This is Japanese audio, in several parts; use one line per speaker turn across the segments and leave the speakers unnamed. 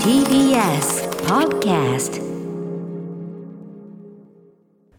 TBS Podcast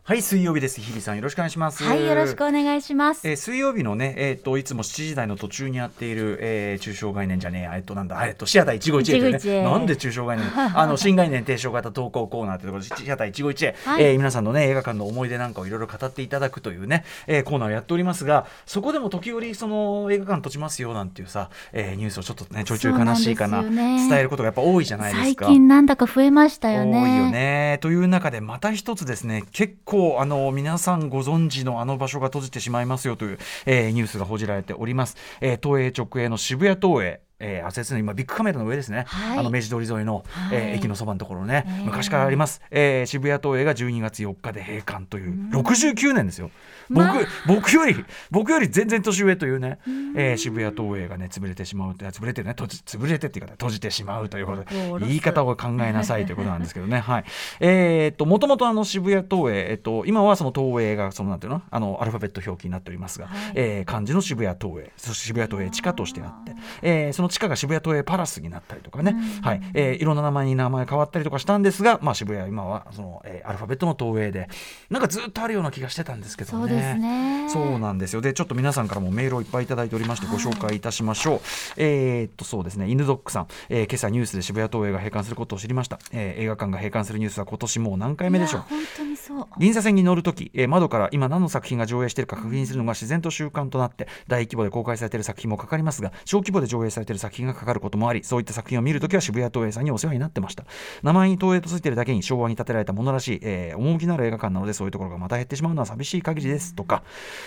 はい水曜日です。日比さんよろしくお願いします。
はい、よろしくお願いします。
えー水曜日のね、えー、といつも7時台の途中にやっている、えー、中小概念じゃねえや、えっとなんだ、えっとシアター一期一会ね、なんで中小概念、あの新概念提唱型投稿コーナーということで、シアター一期一会、
はい。
えー皆さんのね映画館の思い出なんかをいろいろ語っていただくというね、えーコーナーをやっておりますが、そこでも時折その映画館閉じますよなんていうさ、えーニュースをちょっとねちょいちょい悲しいかな
ね。
伝えることがやっぱ多いじゃないです
最
か。
近なんだか増えましたよね。
多いよね。という中でまた一つですね結構あの皆さんご存知のあの場所が閉じてしまいますよという、えーニュースが報じられております。えー東映直営の渋谷東映えー、あ説の今ビッグカメラの上ですね、
はい。
あの明治通り沿いの、
はい。
えー駅のそばのところね、
え。ー
昔からあります、えー渋谷東映が12月4日で閉館という69年ですよ、
まあ。
僕僕より僕より全然年上というね、えー渋谷東映がね潰れてしまう潰れてね閉じ潰れてっていうか閉じてしまうということで言い方を考えなさいということなんですけどね。はい。えーっともともとあの渋谷東映えっと今はその東映がそのなんていうのあのアルファベット表記になっておりますが、
はい。
えー漢字の渋谷東映そして渋谷東映地下としてあって、えーその地下が渋谷東映パラスになったりとかね、はいえーいろんな名前に名前変わったりとかしたんですが、まあ、渋谷は今はその、えーアルファベットの東映でなんかずっとあるような気がしてたんですけどね。
そうですね。
そうなんですよ。で、ちょっと皆さんからもメールをいっぱいいただいておりまして、ご紹介いたしましょう。えーっと、そうですね、犬ドックさん、えー今朝ニュースで渋谷東映が閉館することを知りました。えー映画館が閉館するニュースは今年もう何回目でしょう
いや。本当にそう。
銀座線に乗るとき、えー窓から今何の作品が上映しているか確認するのが自然と習慣となって大規模で公開されている作品もかかりますが小規模で上映されている作品がかかることもありそういった作品を見るときは渋谷東映さんにお世話になってました。名前に東映とついてるだけに昭和に建てられたものらしい、えー趣のある映画館なのでそういうところがまた減ってしまうのは寂しい限りです。とか、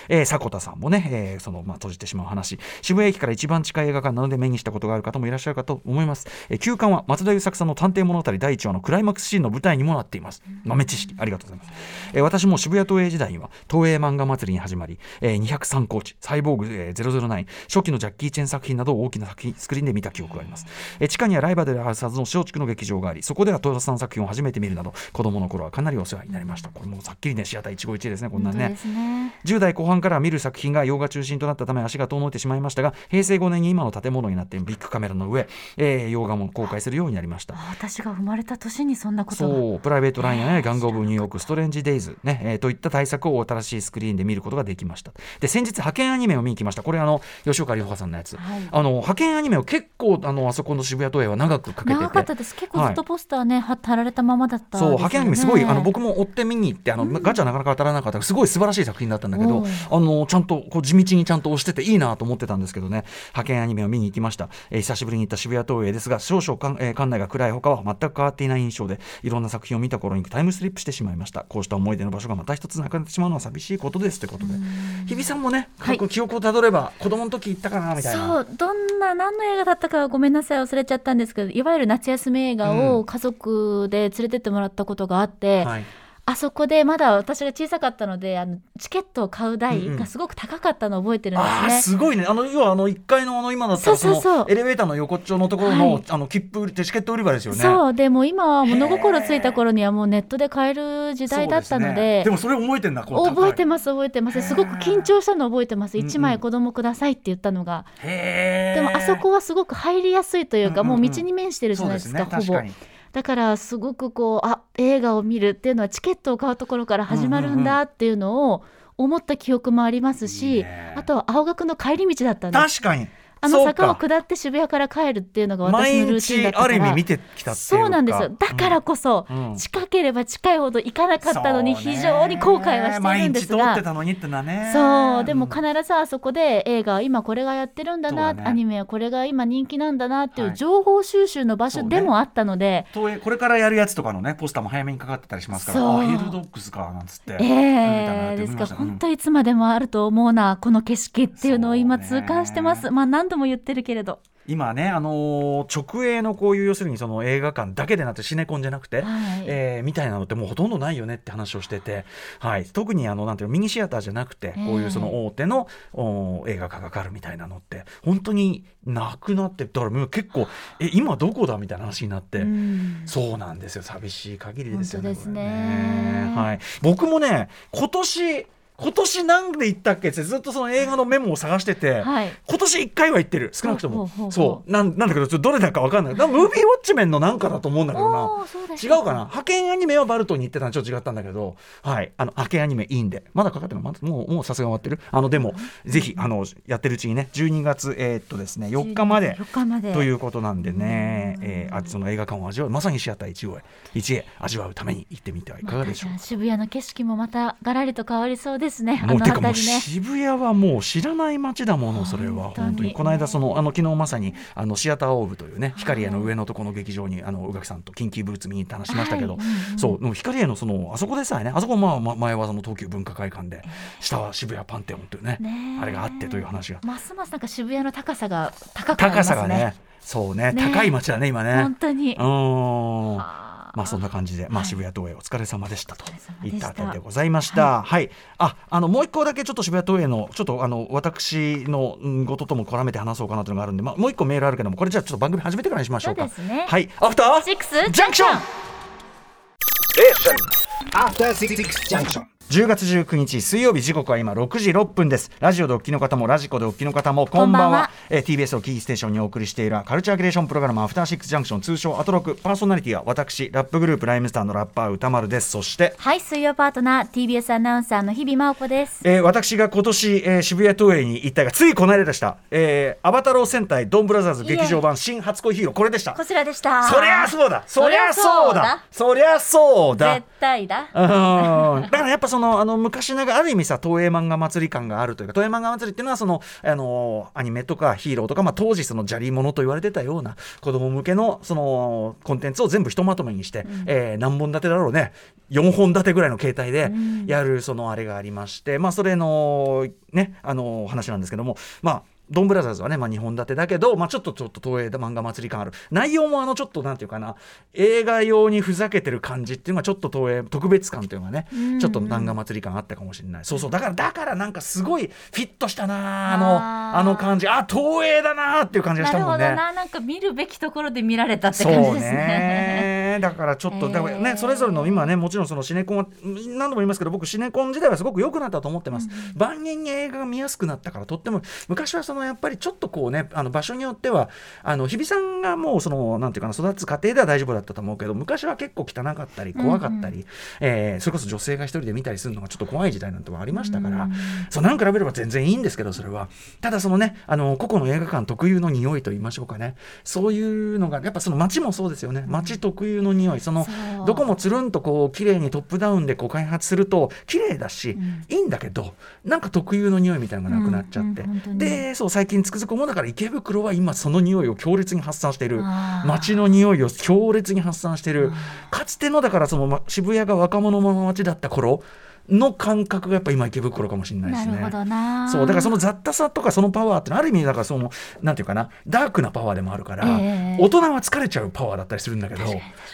えー迫田さんもね、えーそのまあ閉じてしまう話。渋谷駅から一番近い映画館なので目にしたことがある方もいらっしゃるかと思います、えー休館は松田優作さんの探偵物語第1話のクライマックスシーンの舞台にもなっています。豆知識ありがとうございます、えー私も渋谷東映時代には東映漫画祭りに始まり、えー203コーチサイボーグ、えー009初期のジャッキー・チェン作品など大きな作品スクリーンで見た記憶があります、えー地下にはライバルであるはずの松竹の劇場がありそこでは戸田さん作品を初めて見るなど子供の頃はかなりお世話になりましたこれもうさっきりねシアター一期一会ですねこんなんね
ね。
10代後半から見る作品が洋画中心となったため足が遠のいてしまいましたが平成5年に今の建物になっているビッグカメラの上、えー洋画も公開するようになりました
あ私が生まれた年にそんなことが。
そうプライベートラインや、ね、ガング・オブ・ニューヨーク、ストレンジ・デイズ、ねえーといった対策を新しいスクリーンで見ることができました。で、先日、派遣アニメを見に来ました。これ、あの、吉岡里帆さんのやつ。
はい
あの、派遣アニメを結構、あの、あそこの渋谷東映は長くかけてて。
長かったです。結構ずっとポスターね、は貼られたままだった
そう。派遣アニメすごいあの僕も追って見に行ってあの、ガチャなかなか当たらなかったすごい素晴らしい作品だったんだけど
うん。
あのちゃんとこう地道にちゃんと押してていいなと思ってたんですけどね。派遣アニメを見に行きました、えー久しぶりに行った渋谷東映ですが少々かん、えー館内が暗い他は全く変わっていない印象でいろんな作品を見た頃にタイムスリップしてしまいました。こうした思い出の場所がまた一つなくなってしまうのは寂しいことですということで。日比さんもね、記憶をたどれば子供の時行ったかなみたいな。
そうどんな何の映画だったかごめんなさい忘れちゃったんですけどいわゆる夏休み映画を家族で連れてってもらったことがあって、
はい。
あそこでまだ私が小さかったのであのチケットを買う代
うんうん。
がすごく高かったのを覚えてるんです
あー
ね。
すごいね。あの要はあの1階のあの今だったらその
そうそう。そう
エレベーターの横っちょのところの,、
はい。
あの切符売りチケット売り場ですよね。
そうでも今は物心ついた頃にはもうネットで買える時代だったの
そうすね。
で
でもそれ覚えてんだ
覚えて
ま
ます覚えてます。すごく緊張したの覚えてます。
うんうん。
1枚子供くださいって言ったのが、でもあそこはすごく入りやすいというか、
うんうんうん
もう道に面してるじゃないですかほぼ
そうですね。確かに
だからすごくこうあ映画を見るっていうのはチケットを買うところから始まるんだっていうのを思った記憶もありますし、
いいね。
あとは青学の帰り道だったんです。
確かに
あの坂を下って渋谷から帰るっていうのが私
毎
のルーティンだ
日
ったから。
ある意味見てきたっていうか。
そうなんですよ。だからこそ、
うん。
近ければ近いほど行かなかったのに非常に後悔はしてるんですが。
たのにってのはね。
そう。でも
ん。
必ずあそこで映画今これがやってるんだな
ね。
アニメはこれが今人気なんだなってい
はい。
う情報収集の場所でもあったので、
東映これからやるやつとかのねポスターも早めにかかってたりしますから。あヘルドッグスかなんつって。
ええですから本当いつまでもあると思うなこの景色っていうのを今痛感してます、まあ何度も言ってるけれど。
今ね、あのー直営のこういう要するにその映画館だけでなくてシネコンじゃなくて、
はい。
えーみたいなのってもうほとんどないよねって話をしてて、はい、特にあのなんていうのミニシアターじゃなくて
ええ
こういうその大手の、お映画化がかかるみたいなのって本当になくなってだからもう結構え今どこだみたいな話になって。
うん。
そうなんですよ。寂しい限りですよね
ね。
はい、僕もね今年今年なんで行ったっけってずっとその映画のメモを探してて、
はい。
今年1回は行ってる。少なくとも。そう。なんなんだけどちょっとどれだか分かんない。ムービーウォッチメンのなんかだと思うんだけどな。違
ょ
うかな。派遣アニメはバルトに行ってたのちょっと違ったんだけどはい。あの派遣アニメいいんで。まだかかってるのもうもうさすが終わってる。あのでもぜひあのやってるうちにね。12月えーっとですね4日まで。
4日まで。
ということなんでね、えーあその映画館を味わう。まさにシアター一応へ。一へ味わうために行ってみてはいかがでしょうか。
ま渋谷の景色もまたガラリと変わりそうですね。あの
もうてかもう。渋谷はもう知らない街だものそれは。
本当に。
この間そのあの昨日まさにあのシアターオーブというね光栄の上のとこの劇場にあの宇垣さんとキンキーブーツ見に行って話しましたけど、そう光栄のそのあそこでさえねあそこまあま前はその東急文化会館で下は渋谷パンテオンというねあれがあってという話が。
ますますなんか渋谷の高さが高くなり
高
ますね。
さがね。そうね。
ね。
高い街だね今ね。
本当に。
うーん。
はあ
まあそんな感じで、まあ
はい
渋谷東映お疲れ様でしたといったあたりでございました。はい、あ、あのもう一個だけちょっと渋谷東映のちょっとあの私のうんこととも絡めて話そうかなというのがあるんで、まあもう一個メールあるけども、これじゃあちょっと番組始めてからにしましょうか。
そうね
はい、アフター
シックス
ジャンクション。
After Six Junction.
10月19日水曜日時刻は今6時6分です。ラジオでお聞きの方もラジコでお聞きの方もこんばんは。
こん
えー TBS をキーステーションにお送りしているカルチャーキュレーションプログラムアフターシックスジャンクション通称アトロクパーソナリティは私ラップグループライムスターのラッパー歌丸です。そして
はい、水曜パートナー TBS アナウンサーの日々真央子です。
えー私が今年、えー渋谷東映に行ったがついこの間でした、えーアバタロー戦隊ドンブラザーズ劇場版新初恋ヒーローこれでした。
こちらでした。
そりゃそうだ。そりゃそうだ。そりゃそうだ。
絶対だ。
うん。だからやっぱそのあの昔ながらある意味さ東映漫画祭り感があるというか東映漫画祭りっていうのはそのあのアニメとかヒーローとか、まあ、当時その砂利物と言われてたような子供向けのそのコンテンツを全部ひとまとめにして、えー何本立てだろうね。4本立てぐらいの形態でやるそのあれがありまして、まあそれのねあの話なんですけどもまあドンブラザーズはね、まあ、2本立てだけど、まあ、ちょっとちょっと東映漫画祭り感ある。内容もあのちょっとなんていうかな。映画用にふざけてる感じっていうのがちょっと東映特別感というのがねちょっと漫画祭り感あったかもしれない。そうそう。だからだからなんかすごいフィットしたなあの
あ
の感じ。あ東映だなっていう感じがし
なる
たもんね。
ほどな、なんか見るべきところで見られたって感じですね。
からちょっと、だからね
えー
それぞれの今ねもちろんそのシネコンは何度も言いますけど僕シネコン時代はすごく良くなったと思ってます、万人に映画が見やすくなったからとっても昔はそのやっぱりちょっとこうねあの場所によってはあの日比さんがもうそのなんていうかな育つ過程では大丈夫だったと思うけど昔は結構汚かったり怖かったり、えーそれこそ女性が一人で見たりするのがちょっと怖い時代なんてもありましたから、そうなん。か比べれば全然いいんですけどそれは。ただそのねあの個々の映画館特有の匂いと言いましょうかね。そういうのがやっぱその街もそうですよね。街特有の匂いその
そう。
どこもつるんとこう綺麗にトップダウンでこう開発すると綺麗だし、いいんだけどなんか特有の匂いみたいなのがなくなっちゃって、でそう最近つくづく思うだから池袋は今その匂いを強烈に発散している街の匂いを強烈に発散しているかつてのだからそのま渋谷が若者の街だった頃の感覚がやっぱ今池袋かもしれないですね。
なるほどな。
そうだからその雑多さとかそのパワーってある意味だからそのなんていうかなダークなパワーでもあるから、
ええ。
大人は疲れちゃうパワーだったりするんだけど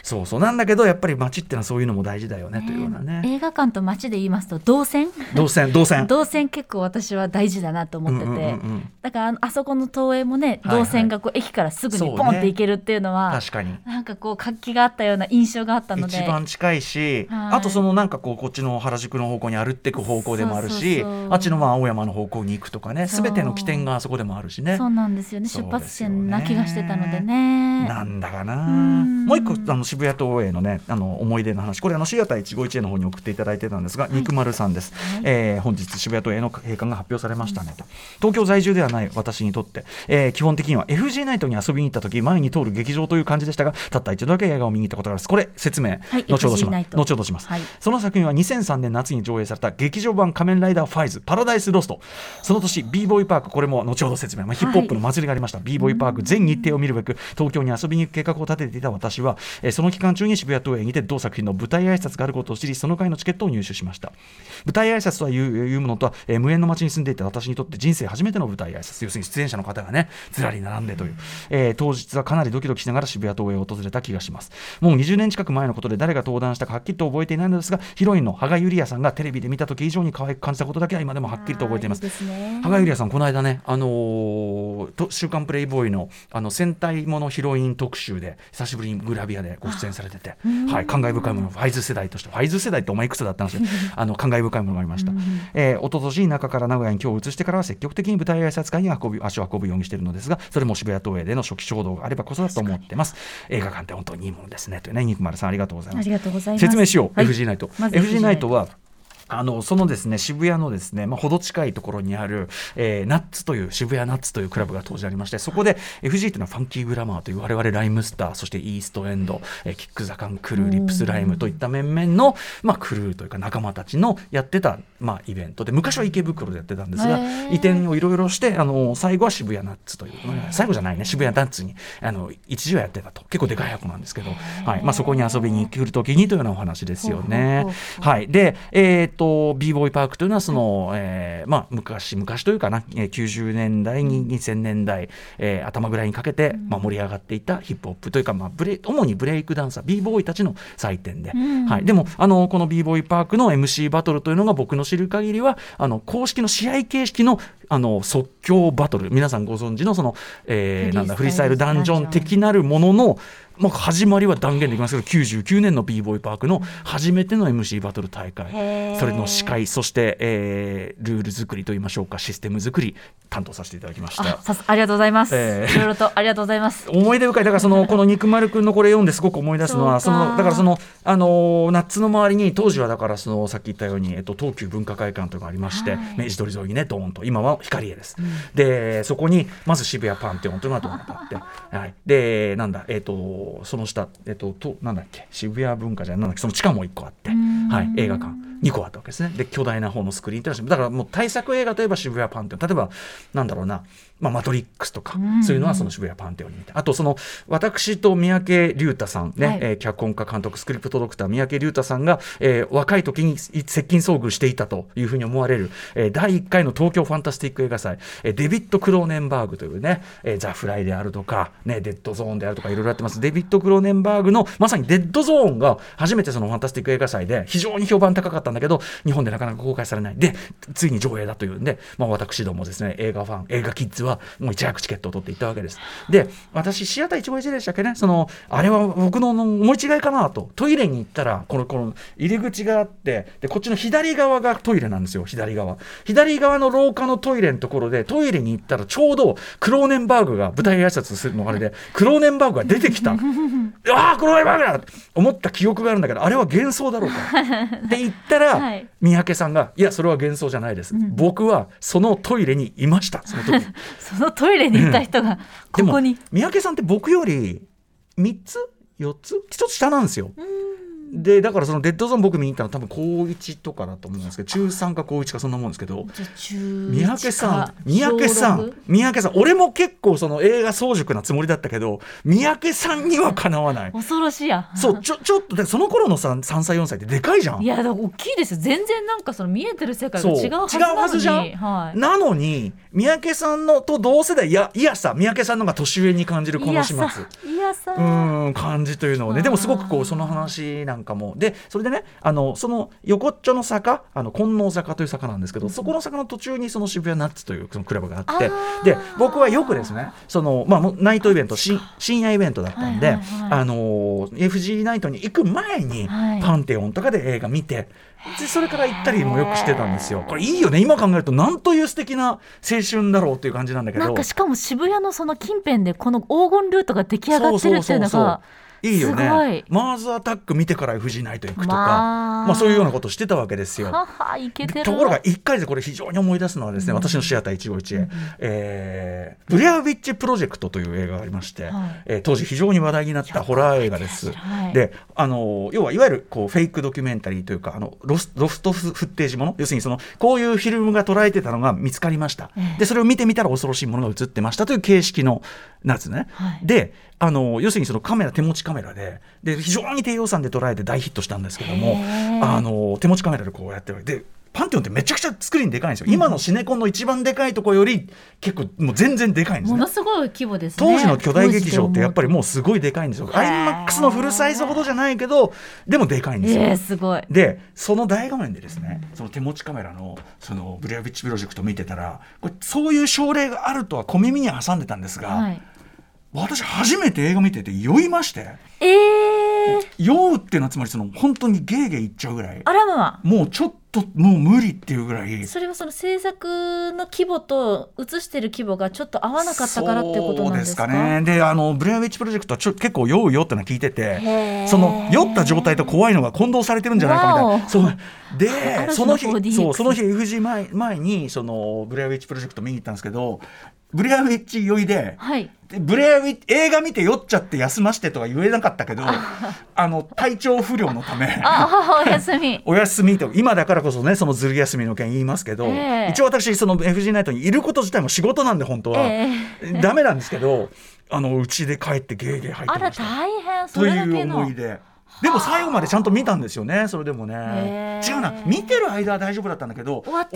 そうそう。なんだけどやっぱり街ってのはそういうのも大事だよねというようなね
映画館と街で言いますと動線？
動線動線。
動 線結構私は大事だなと思ってて、
うんうんうんうん。
だからあそこの東映もね
はいはい。
動線がこう駅からすぐにポンって行けるっていうのは、
確かに。
なんかこう活気があったような印象があったので。
一番近いし、
はい。
あとそのなんかこうこっちの原宿の方向に歩っていく方向でもあるしあっちのまあ青山の方向に行くとかね
そう。
全ての起点があそこでもあるしね。
そうなんですよね。出発点な気がしてたのでね。
なんだかな。
うん。
もう一個あの渋谷東映のねあの思い出の話。これあのシアター151への方に送っていただいてたんですが、肉丸さんです、えー本日渋谷東映の閉館が発表されましたねと。東京在住ではない私にとって、えー基本的には FG ナイトに遊びに行った時前に通る劇場という感じでしたがたった一度だけ映画を見に行ったことがあります。これ説明、
はい。
後ほどします。後ほどします、
はい。
その作品は2003年夏に上映された劇場版仮面ライダーファイズパラダイスロストその年 b ボーイパークこれも後ほど説明、まあ、ヒップホップの祭りがありました、b ボーイパーク全日程を見るべく東京に遊びに行く計画を立てていた私は、えーその期間中に渋谷東映にて同作品の舞台挨拶があることを知りその回のチケットを入手しました。舞台挨拶とはいういうものとは、えー無縁の街に住んでいた私にとって人生初めての舞台挨拶。要するに出演者の方がねずらり並んでという、えー当日はかなりドキドキしながら渋谷東映を訪れた気がします。もう20年近く前のことで誰が登壇したかはっきりと覚えていないのですがヒロインの羽賀ゆりやさんがテレビで見た時以上に可愛く感じたことだけは今でもはっきりと覚えています。
いすね。
羽賀ゆりやさんこの間ね、あのーと週刊プレイボーイのあの戦隊ものヒロイン特集で久しぶりにグラビアでご出演されてて、はい、感慨深いものファイズ世代としてファイズ世代ってお前いくつだったんですよ。あの感慨深いものがありました、えー、一昨年中から名古屋に今日移してからは積極的に舞台挨拶会に運び足を運ぶようにしているのですがそれも渋谷東映での初期衝動があればこそだと思ってます。映画館って本当にいいものですね。というね肉丸さんありがとうございます。
ありがとうございます。
説明しよう、
はい
FG ナイト、
まず
FG ナイトはあのそのですね渋谷のですね、まあ、ほど近いところにある、えーナッツという渋谷ナッツというクラブが当時ありましてそこで FG というのはファンキーグラマーという我々ライムスターそしてイーストエンド、えーキック・ザ・カン・クルーリップス・ライムといった面々の、まあ、クルーというか仲間たちのやってた、まあ、イベントで昔は池袋でやってたんですが移転をいろいろしてあの最後は渋谷ナッツという最後じゃないね渋谷ナッツにあの一時はやってたと。結構でかい箱なんですけど、はい。まあ、そこに遊びに来る時にというようなお話ですよね。はい、で、えー、と b ボーイパークというのはその、えーまあ、昔昔というかな、えー90年代に2000年代、えー頭ぐらいにかけて、まあ、盛り上がっていたヒップホップというか、まあ、ブレ主にブレイクダンサー b ボーイたちの祭典で、
ん。
はい、でもあのこの b ボーイパークの MC バトルというのが僕の知る限りはあの公式の試合形式のあの即興バトル。皆さんご存知のその、えーなんだフリースタイルダンジョン的なるもののまあ、始まりは断言できます。けど99年の b ボーイパークの初めての MC バトル大会。それの司会そして、えールール作りといいましょうか。システム作り担当させていただきました。
あ。りがとうございます、
えー。
いろいろとありがとうございます。
思い出深い。だからそのこの肉丸くんのこれ読んですごく思い出すのは
そ
のだからそのあのーナッツの周りに当時はだからそのさっき言ったように、えっと、東急文化会館というのがありまして、
はい。
明治通り沿いにねドーンと。今は光栄です、でそこにまず渋谷パンテオンというのがドーンとあって、はい、でなんだえっ、とその下えっ、ととなんだっけ？渋谷文化じゃなんだっけ？その地下も1個あって、
ん。
はい、映画館。2個あったわけですね。で巨大な方のスクリーンだからもう大作映画といえば渋谷パンテオン。例えばなんだろうな、まあ、マトリックスとか、
うん。
そういうのはその渋谷パンテオンに見て。あとその私と三宅龍太さんね、
はい。
えー脚本家監督スクリプトドクター三宅龍太さんが、えー若い時に接近遭遇していたというふうに思われる、えー第1回の東京ファンタスティック映画祭、えーデビッド・クローネンバーグというね、ザ・フライであるとか、ね、デッドゾーンであるとかいろいろやってます。デビッド・クローネンバーグのまさにデッドゾーンが初めてそのファンタスティック映画祭で非常に評判高かったんだけど日本でなかなか公開されない。でついに上映だというんで、まあ、私どもですね映画ファン映画キッズはもう一躍チケットを取っていったわけです。で私シアター一期一でしたっけね？そのあれは僕の思い違いかなと。トイレに行ったらこのこの入り口があってでこっちの左側がトイレなんですよ左側。左側の廊下のトイレのところでトに行ったらちょうどクローネンバーグが舞台挨拶するのがあれで クローネンバーグが出てきた。ああクローネンバーグだと思った記憶があるんだけどあれは幻想だろうか。って言ったら、
はい。
三宅さんが「いやそれは幻想じゃないです、僕はそのトイレにいましたその時。
そのトイレに行った人がここに、
三宅さんって僕より3つ？4つ？1つ下なんですよ。でだからそのデッドゾーン僕見に行ったの多分高1とかだと思うんですけど中3か高1かそんなもんですけど三宅さん三宅さ
小
ん三宅さん俺も結構その映画早熟なつもりだったけど三宅さんにはかなわない。
六恐ろしいや
そうちょちょっとでその頃のさ3歳4歳ってでかいじゃん。
いや大きいですよ。全然なんかその見えてる世界が違うはずなのに。
違うはずじゃん。
はい。
なのに三宅さんのと同世代いやいやさ三宅さんのが年上に感じるこの始末。
いやさ
うーん感じというのをね。でもすごくこうその話なんかもでそれでねあのその横っちょの坂あの金能坂という坂なんですけどそこの坂の途中にその渋谷ナッツというそのクラブがあってで僕はよくですねその、まあ、ナイトイベント深深夜イベントだったんで、
はいはいはい。
あの FG ナイトに行く前に
はい。
パンテオンとかで映画見て。でそれから行ったりもよくしてたんですよ。これいいよね。今考えるとなんという素敵な青春だろうっていう感じなんだけど。
なんかしかも渋谷のその近辺でこの黄金ルートが出来上がってるっていうのが
いいよね。
い。
マーズアタック見てから FG ナイト行くとか、
まあ。
まあ、そういうようなことしてたわけですよ。
はは
ところが1回でこれ非常に思い出すのはですね、私のシアター一期一会、えーブレアウィッチプロジェクトという映画がありまして、
はい。
えー当時非常に話題になったホラー映画です。
はい
であの要はいわゆるこうフェイクドキュメンタリーというかあのロスロフトフッテージもの要するにそのこういうフィルムが捉えてたのが見つかりました、
ええ。
でそれを見てみたら恐ろしいものが映ってましたという形式のなんですね。
はい。
であの要するにそのカメラ手持ちカメラでで非常に低予算で捉えて大ヒットしたんですけどもあの手持ちカメラでこうやってるでパンテオンってめちゃくちゃスクリーンでかいんですよ、今のシネコンの一番でかいところより結構もう全然でかいんですね。
ものすごい規模ですね。
当時の巨大劇場ってやっぱり
も
もうすごいでかいんですよ。
へー。
IMAX のフルサイズほどじゃないけどでもでかいんですよ、
えー、すごい。
でその大画面でですねその手持ちカメラのそのブレアビッチプロジェクト見てたらこれそういう症例があるとは小耳には挟んでたんですが、
はい
私初めて映画見てて酔いまして。
えー、
酔うっていうのはつまりその本当にゲーゲーいっちゃうぐらい。
あらま
もうちょっともう無理っていうぐらい。
それはその制作の規模と映してる規模がちょっと合わなかったからってことなんですか？
そうですかね。であのブレアウィッチプロジェクトはちょ結構酔うよってのは聞いて
へ
て
ー。
その酔った状態と怖いのが混同されてるんじゃないかみたいな。そう
あ
でその日
4DX
そうその日 FG 前前にそのブレアウィッチプロジェクト見に行ったんですけどブレアウィッチ酔いで
はい。
でブレアウィッチ映画見て酔っちゃって休ましてとは言えなかったけどあの体調不良のため
あお休み。
お休みと今だからこそねそのずる休みの件言いますけど、
ええ。
一応私その FG ナイトにいること自体も仕事なんで本当は、
え
ダメなんですけどあのうちで帰ってゲーゲー入って
あら
ました。
大変。そ
という
れだけの。
思いで。でも最後までちゃんと見たんですよね。それでもね。違うな。見てる間は大丈夫だったんだけど
終わっ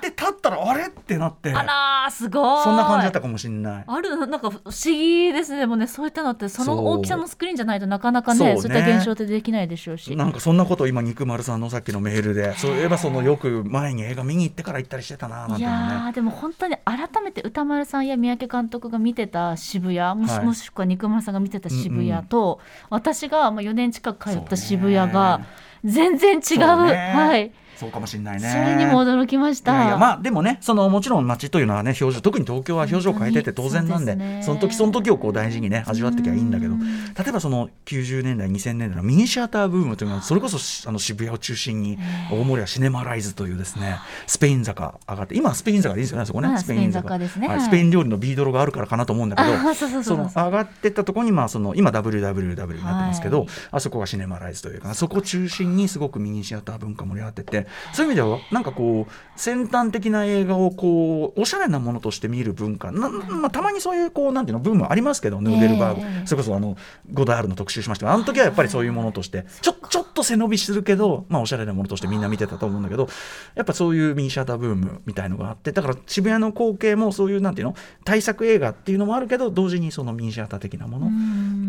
て
立ったらあれってなって。
あらーすごい。
そんな感じだったかもしれない。
あるなんか不思議ですね。でもねそういったのってその大きさのスクリーンじゃないとなかなかね
そう
いった現象ってできないでしょうし。
なんかそんなことを今肉丸さんのさっきのメールで。そういえばそのよく前に映画見に行ってから行ったりしてたななんて
い
い
やーでも本当に改めて歌丸さんや三宅監督が見てた渋谷もし,、
はい。
もしくは肉丸さんが見てた渋谷と、私がまあ4年近く通った渋谷が
ね
全然違う。
そうね。
はい、
そうかもしれないね。
それにも驚きました。
いやいやまあでもねそのもちろん街というのはね表情特に東京は表情を変えてて当然なんで
そうですね。
その時その時をこう大事にね味わってきゃいいんだけど
うん
例えばその90年代2000年代のミニシアターブームというのはそれこそしあの渋谷を中心に大森はシネマライズというですねスペイン坂上がって今はスペイン坂でいいですよねそこね。
まあスペイン坂。ですね。
スペイン料理のビードロがあるからかなと思うんだけど
あそうそうそうそう。
の上がってったところにまあその今 WWW になってますけど、
はい。
あそこがシネマライズというかそこを中心にすごくミニシアター文化盛り上がっててそういう意味ではなんかこう先端的な映画をこうおしゃれなものとして見る文化。な、まあ、たまにそういうこうなんていうのブームありますけどヌーデルバーグ、
ええ
それこそあのゴダールの特集しましたがあの時はやっぱりそういうものとしてちょちょっと背伸びするけど、まあ、おしゃれなものとしてみんな見てたと思うんだけどやっぱそういうミニシアターブームみたいのがあってだから渋谷の光景もそういうなんていうの大作映画っていうのもあるけど同時にそのミニシアター的なもの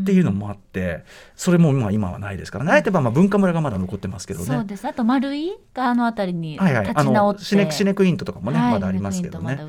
っていうのもあってそれもまあ今はないですからね。あえてばまあ文化村がまだ残ってますけどね。
そうです。あと丸いがあの辺りに立ち直って、
のシネシネクイントとかもね、
はい
まだありますけどね。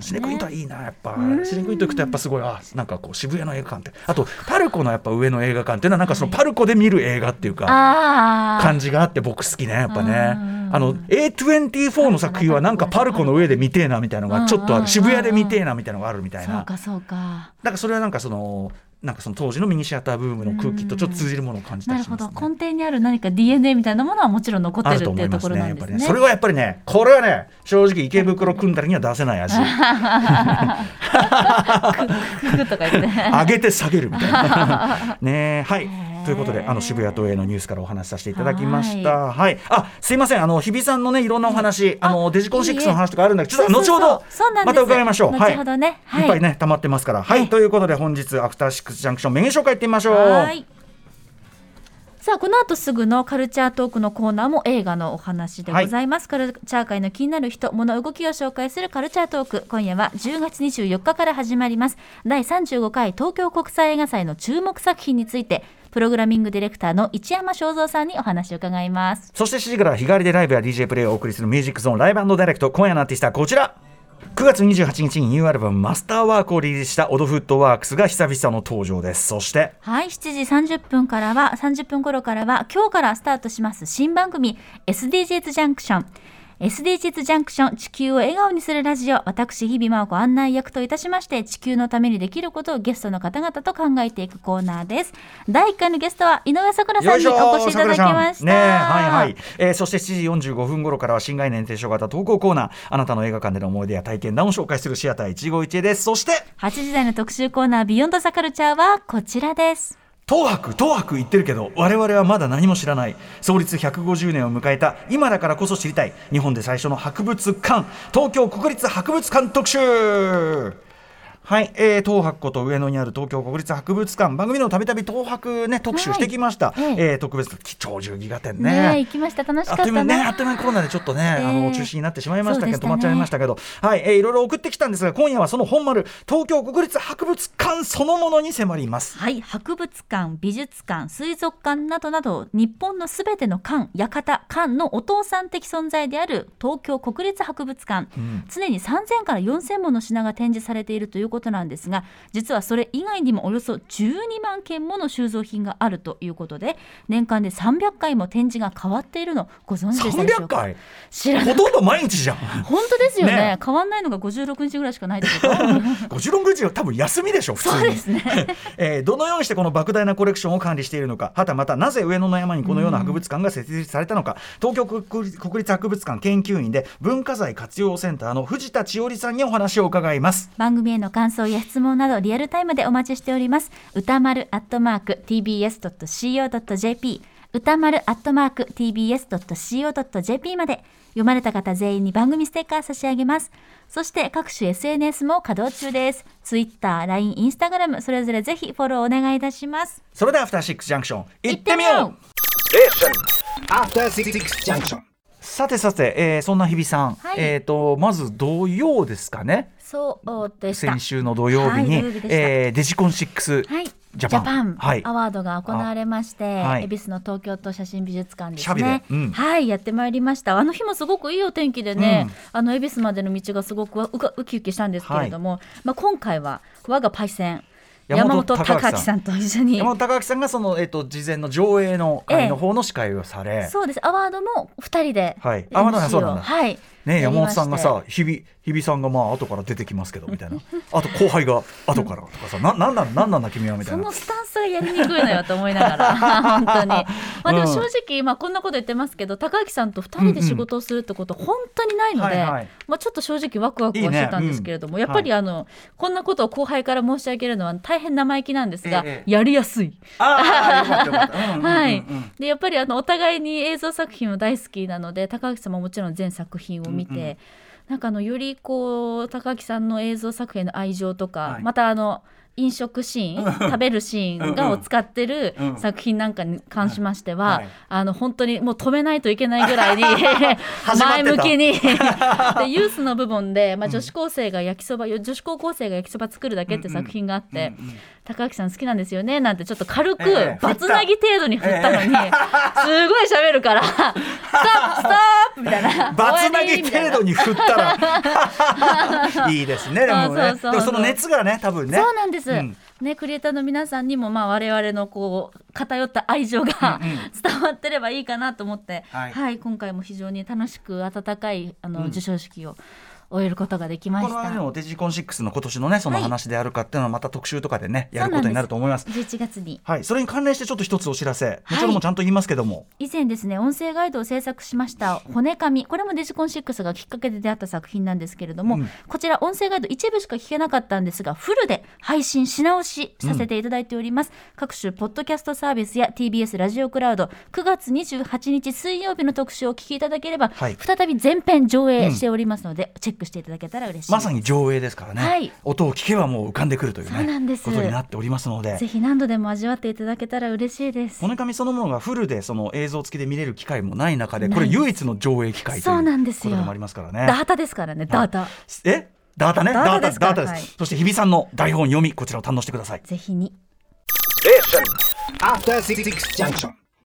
シネクイント
はいいなやっぱ。
うん
シネクイント行くとやっぱすごいあなんかこう渋谷の映画館って。あとパルコのやっぱ上の映画館っていうのはなんかそのパルコで見る映画っていうか
ああ
感じがあって僕好きねやっぱね。
うん
あの A24 の作品はなんかパルコの上で見てえなみたいなのがちょっとあ
うん
る渋谷で見てえなみたいなのがあるみたいな
そうかそうか
だからそれはなんかそのなんかその当時のミニシアターブームの空気とちょっと通じるものを感じた
なるほ
りしますね。
ど根底にある何か DNA みたいなものはもちろん残って
あ
るっていところ
ねやっぱりね。
なんですね
それはやっぱりねこれはね正直池袋組んだりには出せない味。上げて下げるみたいな。ねえはい。ということであの渋谷東映のニュースからお話しさせていただきました。はい。あすいませんあの日比さんのねいろんなお話あのデジコン6の話とかあるんだけどちょっと後ほどまた伺いましょう。はい。
後ほどねはい
いっぱいね溜まってますから。はい。
はい
ということで本日アフターシックスジャンクションメニュー紹介いってみましょう。
はいさあこの後すぐのカルチャートークのコーナーも映画のお話でございます、カルチャー界の気になる人物動きを紹介するカルチャートーク今夜は10月24日から始まります第35回東京国際映画祭の注目作品についてプログラミングディレクターの一山正蔵さんにお話を伺います。
そして7時から日帰りでライブや DJ プレイをお送りするミュージックゾーンライブダイレクト今夜のアーティストはこちら。9月28日にニューアルバム「マスターワーク」をリリースしたオドフットワークスが久々の登場です。そして。
はい7時30分からは30分頃からは今日からスタートします新番組 SDGs ジャンクション SDGs ジャンクション地球を笑顔にするラジオ私日々真央子案内役といたしまして地球のためにできることをゲストの方々と考えていくコーナーです。第1回のゲストは井上咲楽さんにお越しいただきました。
ねはいはい、えーそして7時45分頃からは新概念提唱型投稿コーナー。あなたの映画館での思い出や体験談を紹介するシアター一期一会です。そして
8時台の特集コーナービヨンドザカルチャーはこちらです
東博東博言ってるけど我々はまだ何も知らない。創立150年を迎えた今だからこそ知りたい。日本で最初の博物館。東京国立博物館特集はい、えー、東博こと上野にある東京国立博物館。番組でもたびたび東博ね特集してきました、
はいえ。
えー特別貴重重ギガ展ね。
行きました楽しかった
あっという間にね、あ
な
っという間にコロナでちょっとね、
え
あの
え
中止になってしまいましたけど、
ね。
止まっちゃいましたけど、はい、えーいろいろ送ってきたんですが、今夜はその本丸、東京国立博物館そのものに迫ります。
はい、博物館、美術館、水族館などなど、日本のすべての館、館、館のお父さん的存在である東京国立博物館、
ん。
常に3000から4000もの品が展示されているということなんですが実はそれ以外にもおよそ12万件もの収蔵品があるということで年間で300回も展示が変わっているのご存知でしたでしょ
300
うか？
回？
知ら
ほとんど毎日じゃん。
本当ですよね。
ね
変わんないのが56日ぐらいしかないってこと？
56日は多分休みでしょ普通に。
そうですね。
えーどのようにしてこの莫大なコレクションを管理しているのか？はたまたなぜ上野の山にこのような博物館が設立されたのか、東京国立国立博物館研究員で文化財活用センターの藤田千織さんにお話を伺います。
番組への感想や質問などリアルタイムでお待ちしております。歌丸アットマーク tbs.co.jp 歌丸アットマーク tbs.co.jp まで。読まれた方全員に番組ステッカー差し上げます。そして各種 SNS も稼働中です。Twitter、LINE、Instagram それぞれぜひフォローお願いいたします。
それではアフターシックスジャンクション行ってみよう。
After Six Junction.
さてさて、えーそんな日比さん、
はい。
えっ、とまず土曜ですかね。
そうでした
先週の土曜日に、
はい
えーデジコン6、
はい、
ジャパン。はい。
アワードが行われまして、
はい。
恵比寿の東京都写真美術館ですね。
で、うん。
はいやってまいりました。あの日もすごくいいお天気でね、あの恵比寿までの道がすごくうかウキウキしたんですけれども、まあ今回は我がパイセン山
山
本
本隆明
さんと一緒に。
山本隆明さんがその、えっと事前の上映の会の方の司会をされ、
そうです。アワードも二人で
はい。アワードはそうなんだ。
をはい
ね、山本さんがさ日比日比さんがまあ後から出てきますけどみたいな。あと後輩が後からとかさななんなんなんなんだ君はみたいな。
そのスタンスがやりにくいのよと思いながら 本当に。まあでも正直、まあこんなこと言ってますけど高木さんと二人で仕事をするってこと本当にないので、
はいはい。
まあちょっと正直ワクワクはしてたんですけれどもやっぱりあの、こんなことを後輩から申し上げるのは大変生意気なんですが、
ええ。
やりやすい。やっぱりあのお互いに映像作品を大好きなので高木さんももちろん全作品を見て、
うんうん
なんかあのよりこう高木さんの映像作品への愛情とか、
はい。
またあの飲食シーン食べるシーンがを使ってる
うん
作品なんかに関しましては、
はい。
あの本当にもう止めないといけないぐらいに 前向きに。でユースの部分で、まあ、女子高生が焼きそば、女子高校生が焼きそば作るだけって作品があって、高木さん好きなんですよねなんてちょっと軽く
ええ。
バツナギ程度に振ったのに、すごい喋るから「ストップストップ!」みたいな。
バツナギ程度
に
に振ったら。いいですねでもね。
そうそうそう
でもその熱がね多分ね。
そうなんです、
うん。
ねクリエイターの皆さんにもまあ我々のこう偏った愛情が、伝わってればいいかなと思って、
は
はいい、今回も非常に楽しく温かいあの、授賞式を終えることができました。
このあのデジコン6の今年のねその
はい
話であるかっていうのはまた特集とかでねやることになると思います。
そうなんです11月に。
はい。それに関連してちょっと一つお知らせ。
はい。
もちろんもちゃんと言いますけども、
以前ですね音声ガイドを制作しました骨紙これもデジコン6がきっかけで出会った作品なんですけれども、
うん。
こちら音声ガイド一部しか聞けなかったんですがフルで配信し直しさせていただいております、各種ポッドキャストサービスや TBS ラジオクラウド9月28日水曜日の特集をお聞きいただければ、
はい。
再び全編上映しておりますので、チェックしていただけたら嬉しい
まさに上映ですからね、
はい。
音を聞けばもう浮かんでくるという
そうなんです。
ねことになっておりますので。
ぜひ何度でも味わっていただけたら嬉しいです。
骨紙そのものがフルでその映像付きで見れる機会もない中でこれ唯一の上映機会と
そうなん
いう
ですよ。
ことでもありますからね。
ダータですからね。ダータ、
え？ダータね？
ダータですか？
ダータ。です、
はい。
そして日比さんの台本読みこちらを堪能してください。
ぜひに。
After Six Junction.